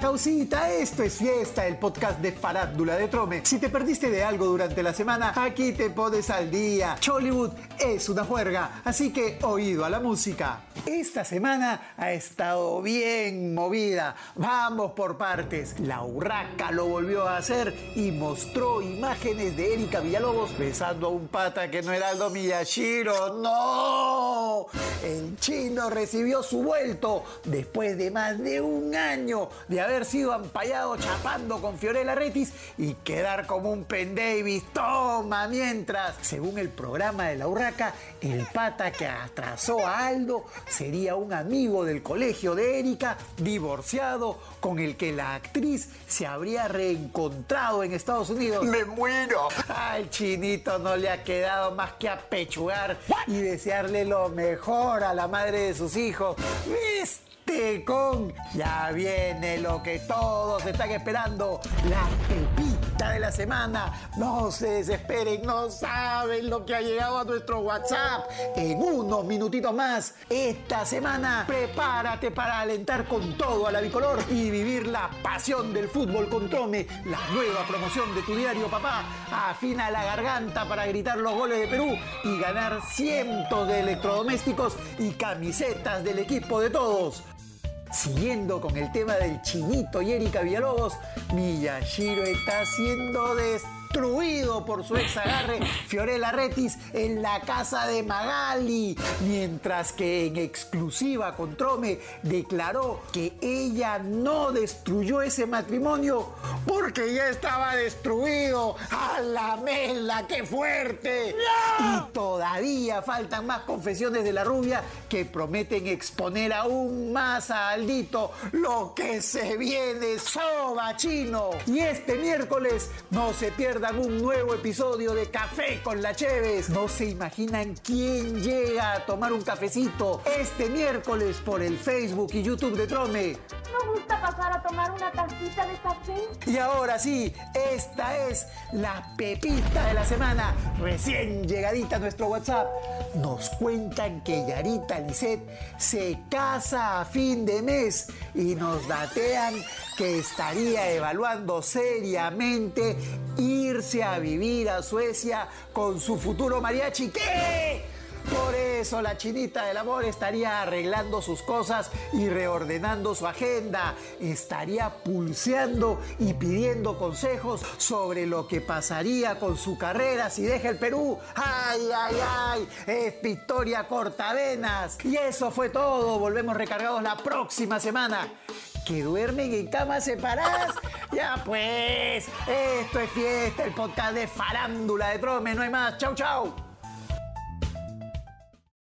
causita, esto es fiesta, el podcast de Farándula de Trome. Si te perdiste de algo durante la semana, aquí te pones al día. Chollywood es una juerga, así que oído a la música. Esta semana ha estado bien movida. Vamos por partes. La Urraca lo volvió a hacer y mostró imágenes de Erika Villalobos besando a un pata que no era Aldo Miyashiro. ¡No! El chino recibió su vuelto después de más de un año de haber sido ampallado chapando con Fiorella Retis y quedar como un Pen Davis. Toma, mientras, según el programa de la Urraca, el pata que atrasó a Aldo sería un amigo del colegio de Erika, divorciado, con el que la actriz se habría reencontrado en Estados Unidos. ¡Me muero! Al chinito no le ha quedado más que apechugar y desearle lo mejor a la madre de sus hijos. ¿Viste, con? Ya viene lo que todos están esperando, la pepita de la semana. No se desesperen, no saben lo que ha llegado a nuestro WhatsApp. En unos minutitos más, esta semana, prepárate para alentar con todo a la bicolor y vivir la pasión del fútbol con Trome, la nueva promoción de tu diario papá. Afina la garganta para gritar los goles de Perú y ganar cientos de electrodomésticos y camisetas del equipo de todos. Siguiendo con el tema del chinito y Erika Villalobos, Miyashiro está siendo destruido por su ex agarre Fiorella Retis en la casa de Magali, mientras que en exclusiva con Trome declaró que ella no destruyó ese matrimonio porque ya estaba destruido. ¡A la mela, qué fuerte! Y todavía faltan más confesiones de la rubia que prometen exponer aún más a Aldito lo que se viene soba chino. Y este miércoles no se pierdan un nuevo episodio de Café con la Cheves. No se imaginan quién llega a tomar un cafecito este miércoles por el Facebook y YouTube de Trome. ¿No gusta pasar a tomar una tacita de café? Y ahora sí, esta es la pepita de la semana, recién llegadita a nuestro WhatsApp. Nos cuentan que Yarita Lisset se casa a fin de mes y nos datean que estaría evaluando seriamente irse a vivir a Suecia con su futuro mariachi. ¿Qué? Por eso la chinita del amor estaría arreglando sus cosas y reordenando su agenda. Estaría pulseando y pidiendo consejos sobre lo que pasaría con su carrera si deja el Perú. ¡Ay, ay, ay! Es Victoria Cortavenas. Y eso fue todo. Volvemos recargados la próxima semana. ¿Que duermen en camas separadas? ya pues, esto es fiesta, el podcast de farándula de Trome, no hay más. Chau, chau.